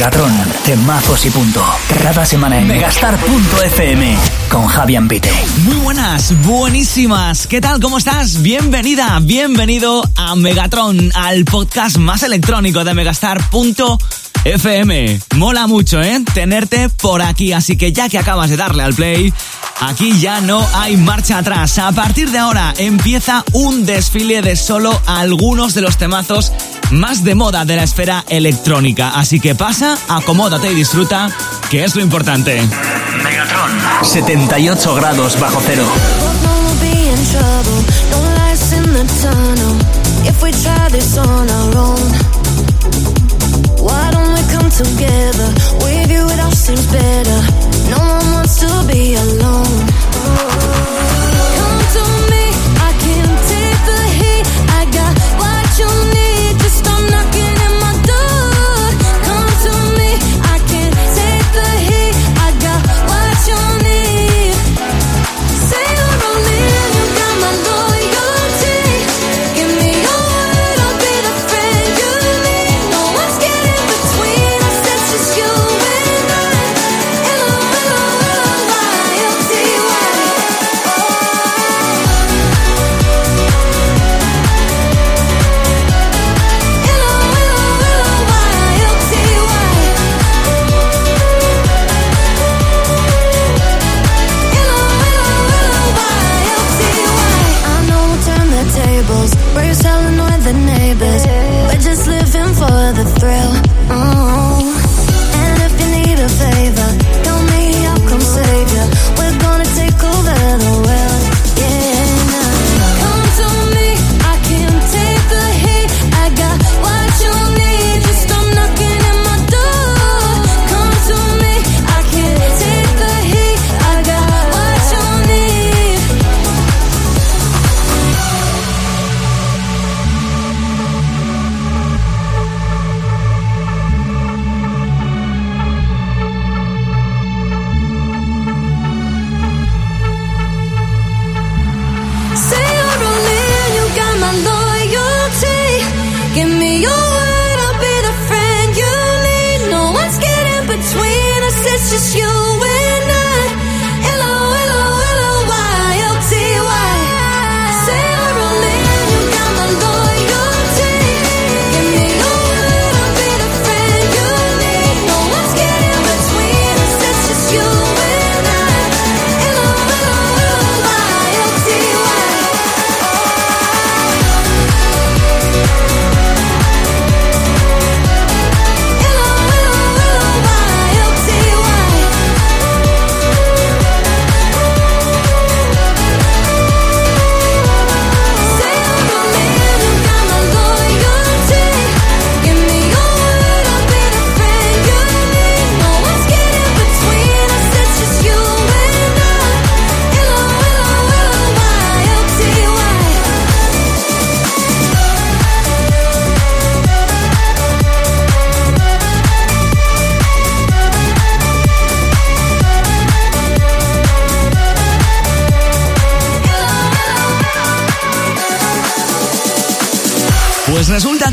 Megatron, temazos y punto. Cada semana en megastar.fm con Javier Pite. Muy buenas, buenísimas. ¿Qué tal? ¿Cómo estás? Bienvenida, bienvenido a Megatron, al podcast más electrónico de megastar.fm. Mola mucho, ¿eh? Tenerte por aquí, así que ya que acabas de darle al play, aquí ya no hay marcha atrás. A partir de ahora empieza un desfile de solo algunos de los temazos más de moda de la esfera electrónica. Así que pasa, acomódate y disfruta, que es lo importante. Megatron, 78 grados bajo cero. Seems better.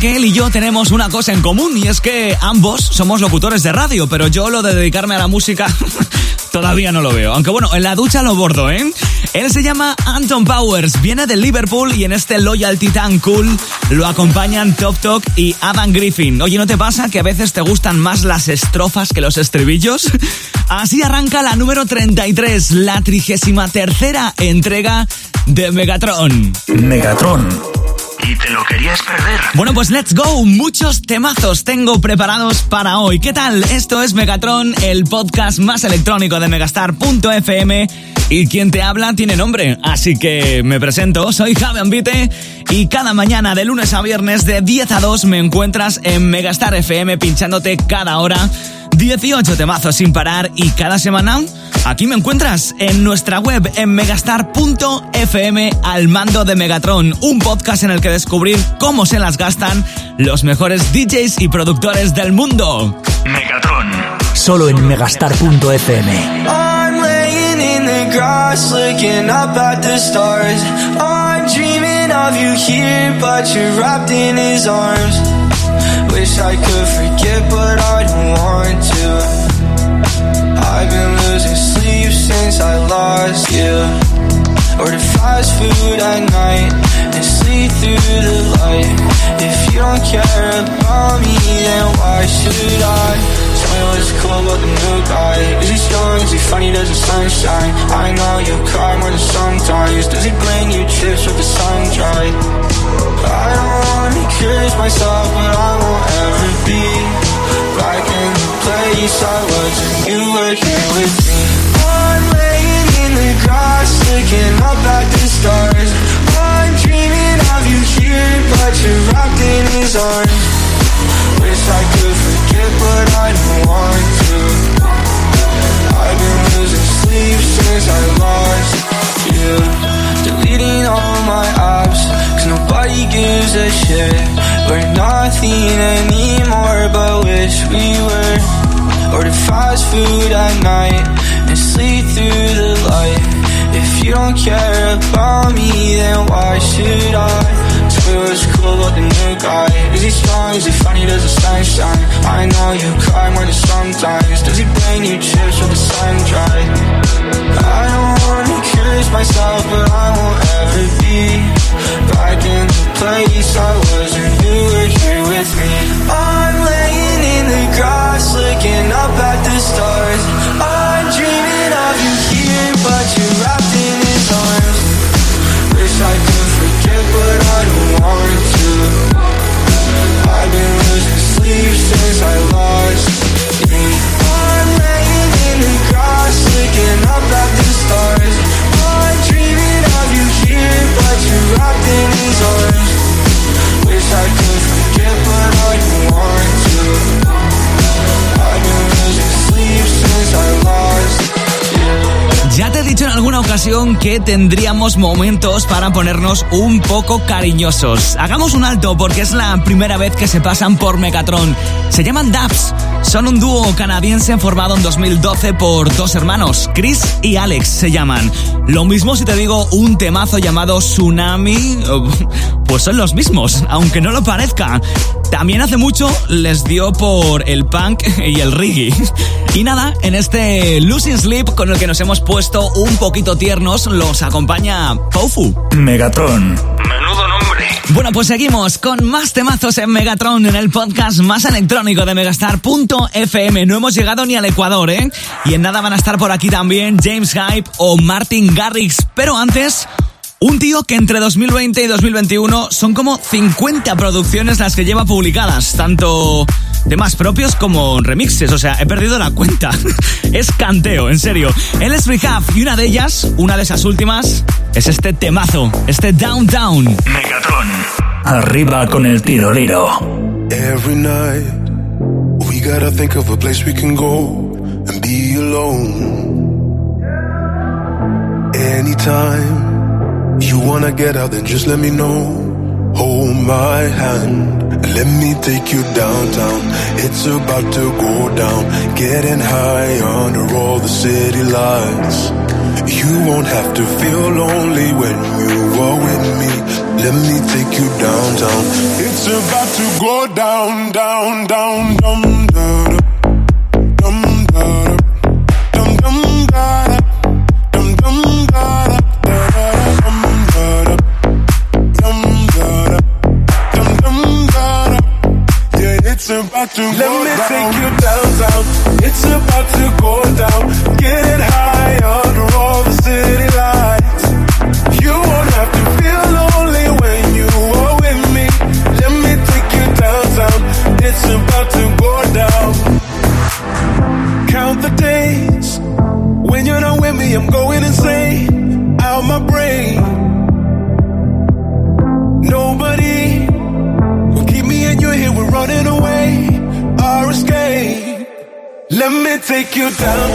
Que él y yo tenemos una cosa en común y es que ambos somos locutores de radio, pero yo lo de dedicarme a la música todavía no lo veo. Aunque bueno, en la ducha lo bordo, ¿eh? Él se llama Anton Powers, viene de Liverpool y en este Loyalty Tan Cool lo acompañan Top Talk y Adam Griffin. Oye, ¿no te pasa que a veces te gustan más las estrofas que los estribillos? Así arranca la número 33, la trigésima tercera entrega de Megatron. Megatron y te lo querías perder. Bueno, pues let's go. Muchos temazos tengo preparados para hoy. ¿Qué tal? Esto es Megatron, el podcast más electrónico de megastar.fm. Y quien te habla tiene nombre, así que me presento, soy Javi Ambite y cada mañana de lunes a viernes de 10 a 2 me encuentras en Megastar FM pinchándote cada hora 18 temazos sin parar y cada semana aquí me encuentras en nuestra web en megastar.fm al mando de Megatron, un podcast en el que descubrir cómo se las gastan los mejores DJs y productores del mundo. Megatron, solo en megastar.fm. I'm laying in the grass looking up at the stars. I'm dreaming of you here, but you're wrapped in his arms. Wish I could forget, but I don't want things I lost, yeah. Or to fast food at night and sleep through the light. If you don't care about me, then why should I? Tell me what's cool about the new guy. Is he strong? Is he funny? Does the sun shine? I know you cry more than sometimes. Does he bring you chips with the sun dried? I don't wanna curse myself, but I won't ever be back in the place I was, and you were here with me. The grass, looking up at the stars. I'm dreaming of you here, but you're wrapped in his arms. Wish I could forget, but I don't want to. I've been losing sleep since I lost you. Deleting all my apps, cause nobody gives a shit. We're nothing anymore, but wish we were. Order fast food at night and sleep through the light. If you don't care about me, then why should I? Me what's cool about the new guy. Is he strong? Is he funny? Does the sun shine? I know you cry more than sometimes. Does he bring you chips with the sun dry? I don't wanna curious myself, but I won't ever be back in the place I was when you were here with me. I'm laying in the grass, looking up at the stars. I'm dreaming of you but que tendríamos momentos para ponernos un poco cariñosos. Hagamos un alto porque es la primera vez que se pasan por Megatron. Se llaman Dubs. Son un dúo canadiense formado en 2012 por dos hermanos, Chris y Alex se llaman. Lo mismo si te digo un temazo llamado Tsunami, pues son los mismos, aunque no lo parezca. También hace mucho les dio por el punk y el reggae. Y nada, en este Losing Sleep con el que nos hemos puesto un poquito tiernos, los acompaña Pofu. Megatron. Menudo nombre. Bueno, pues seguimos con más temazos en Megatron, en el podcast más electrónico de Megastar.fm. No hemos llegado ni al Ecuador, ¿eh? Y en nada van a estar por aquí también James Hype o Martin Garrix. Pero antes, un tío que entre 2020 y 2021 son como 50 producciones las que lleva publicadas, tanto temas propios como remixes, o sea, he perdido la cuenta. es canteo, en serio. Él es Rehab y una de ellas, una de esas últimas, es este temazo, este Downtown. Megatron. Arriba con el tiroliro. Every night, we gotta think of a place we can go and be alone. Anytime you wanna get out, then just let me know. Hold my hand and let me take you downtown. It's about to go down, getting high under all the city lights. You won't have to feel lonely when you are with me. Let me take you downtown. It's about to go down, down, down, down, down, down,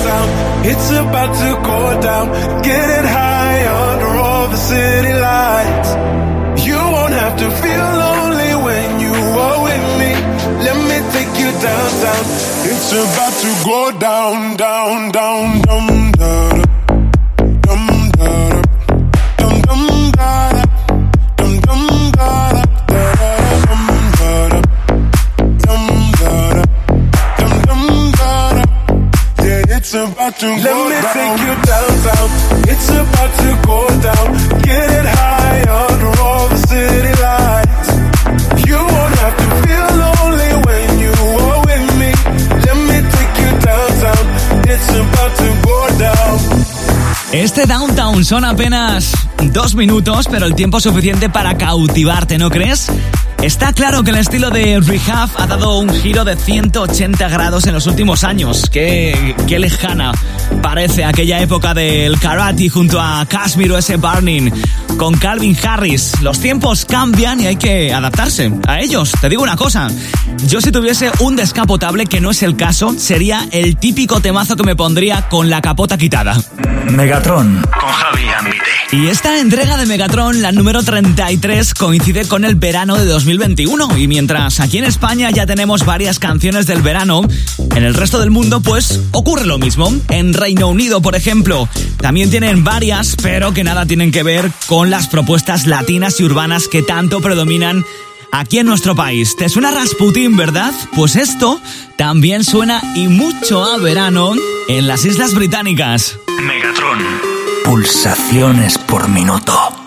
you. It's about to go down. Getting high under all the city lights. You won't have to feel lonely when you are with me. Let me take you downtown. It's about to go down, down, down, down, down. Dum, it's about to Let go me down. take you downtown. It's about to go down. Getting high under all the city lights. You won't have to feel lonely when you are with me. Let me take you downtown. It's about to go down. Este Downtown son apenas dos minutos, pero el tiempo suficiente para cautivarte, ¿no crees? Está claro que el estilo de Rehab ha dado un giro de 180 grados en los últimos años. Qué, qué lejana parece aquella época del karate junto a Kashmir o ese Burning con Calvin Harris. Los tiempos cambian y hay que adaptarse a ellos. Te digo una cosa, yo si tuviese un descapotable, que no es el caso, sería el típico temazo que me pondría con la capota quitada. Megatron con Javi Ambite. Y esta entrega de Megatron, la número 33, coincide con el verano de 2021. Y mientras aquí en España ya tenemos varias canciones del verano, en el resto del mundo pues ocurre lo mismo. En Reino Unido, por ejemplo, también tienen varias, pero que nada tienen que ver con las propuestas latinas y urbanas que tanto predominan aquí en nuestro país. ¿Te suena Rasputin, verdad? Pues esto también suena y mucho a verano en las Islas Británicas. Megatron. Pulsaciones por minuto.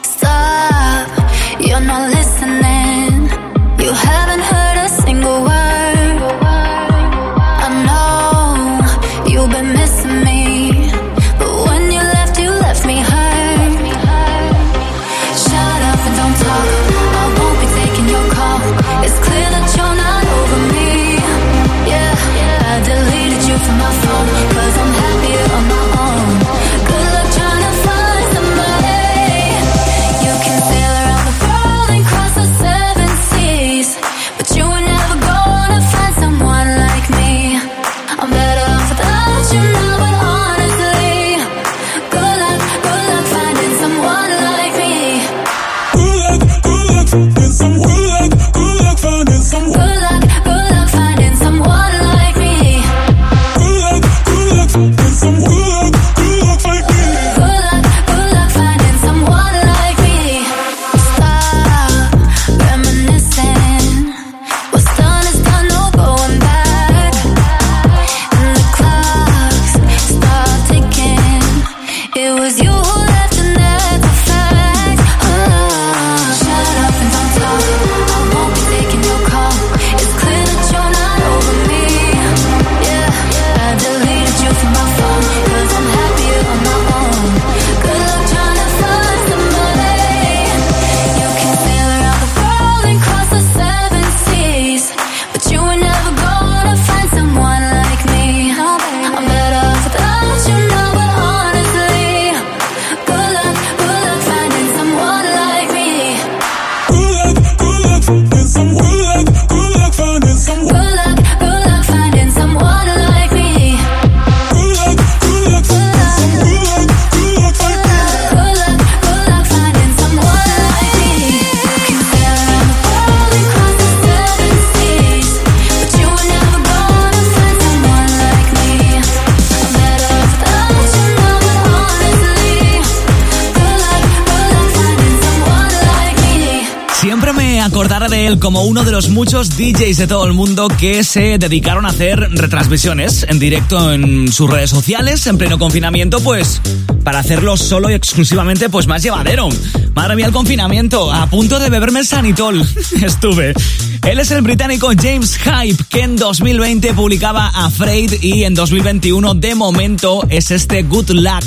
Como uno de los muchos DJs de todo el mundo que se dedicaron a hacer retransmisiones en directo en sus redes sociales en pleno confinamiento, pues para hacerlo solo y exclusivamente pues más llevadero. Madre mía el confinamiento, a punto de beberme el sanitol. Estuve. Él es el británico James Hype, que en 2020 publicaba Afraid y en 2021 de momento es este Good Luck.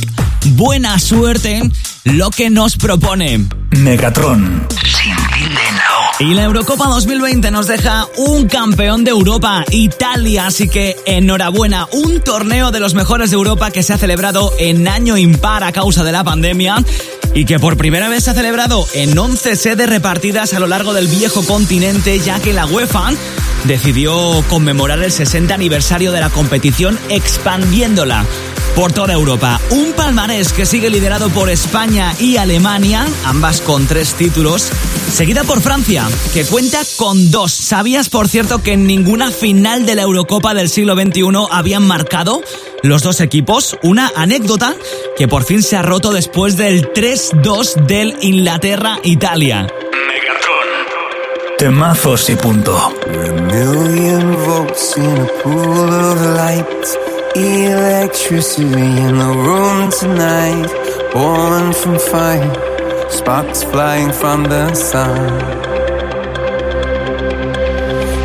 Buena suerte lo que nos propone. Megatron. Y la Eurocopa 2020 nos deja un campeón de Europa, Italia, así que enhorabuena, un torneo de los mejores de Europa que se ha celebrado en año impar a causa de la pandemia y que por primera vez se ha celebrado en 11 sedes repartidas a lo largo del viejo continente, ya que la UEFA decidió conmemorar el 60 aniversario de la competición expandiéndola por toda Europa. Un palmarés que sigue liderado por España y Alemania, ambas con tres títulos, seguida por Francia, que cuenta con dos. ¿Sabías, por cierto, que en ninguna final de la Eurocopa del siglo XXI habían marcado los dos equipos? Una anécdota que por fin se ha roto después del 3-2 del Inglaterra-Italia. Megatron. Temazos y punto. Electricity in the room tonight. Born from fire. Sparks flying from the sun.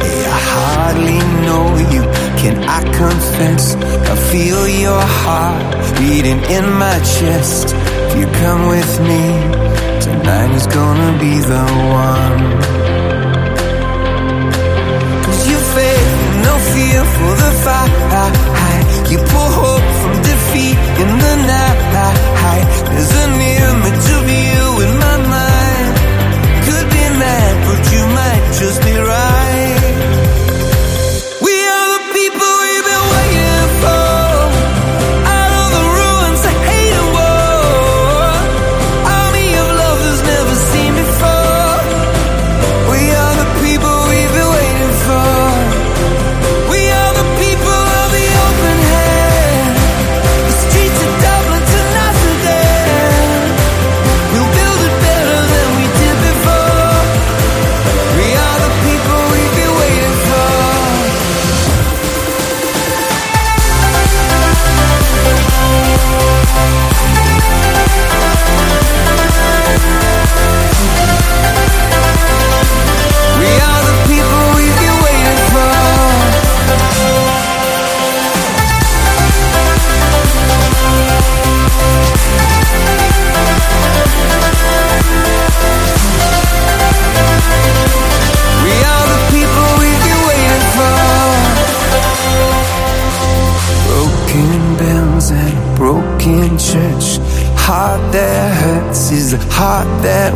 Hey, I hardly know you. can I confess? I feel your heart beating in my chest. If you come with me, tonight is gonna be the one.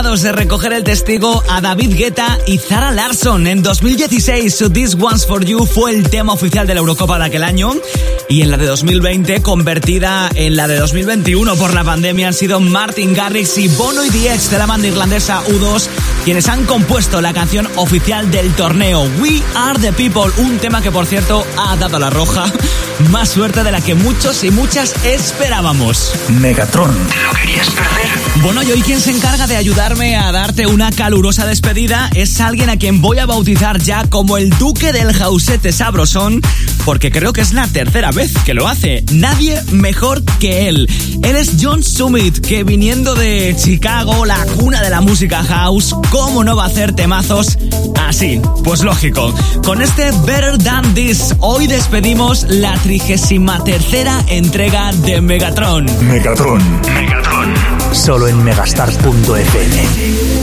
Encargados de recoger el testigo a David Guetta y Zara Larson. En 2016, su This One's For You fue el tema oficial de la Eurocopa de aquel año. Y en la de 2020, convertida en la de 2021 por la pandemia, han sido Martin Garrix y Bono y DX de la banda irlandesa U2 quienes han compuesto la canción oficial del torneo We Are the People, un tema que por cierto ha dado a la roja más suerte de la que muchos y muchas esperábamos. Megatron. ¿Te lo querías perder? Bueno, y hoy quien se encarga de a darte una calurosa despedida es alguien a quien voy a bautizar ya como el duque del jausete sabrosón, porque creo que es la tercera vez que lo hace. Nadie mejor que él. Él es John Summit, que viniendo de Chicago, la cuna de la música house, ¿cómo no va a hacer temazos así? Pues lógico. Con este Better Than This, hoy despedimos la trigésima tercera entrega de Megatron. Megatron. Megatron. Solo en megastar.fm.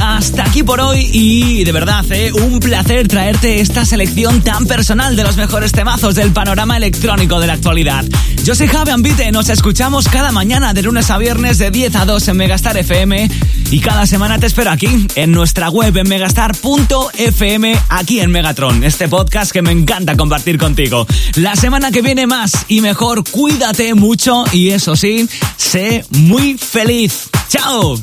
hasta aquí por hoy y de verdad, ¿eh? un placer traerte esta selección tan personal de los mejores temazos del panorama electrónico de la actualidad. Yo soy Javi Ambite, nos escuchamos cada mañana de lunes a viernes de 10 a 2 en Megastar FM y cada semana te espero aquí en nuestra web en megastar.fm aquí en Megatron, este podcast que me encanta compartir contigo. La semana que viene más y mejor, cuídate mucho y eso sí, sé muy feliz. ¡Chao!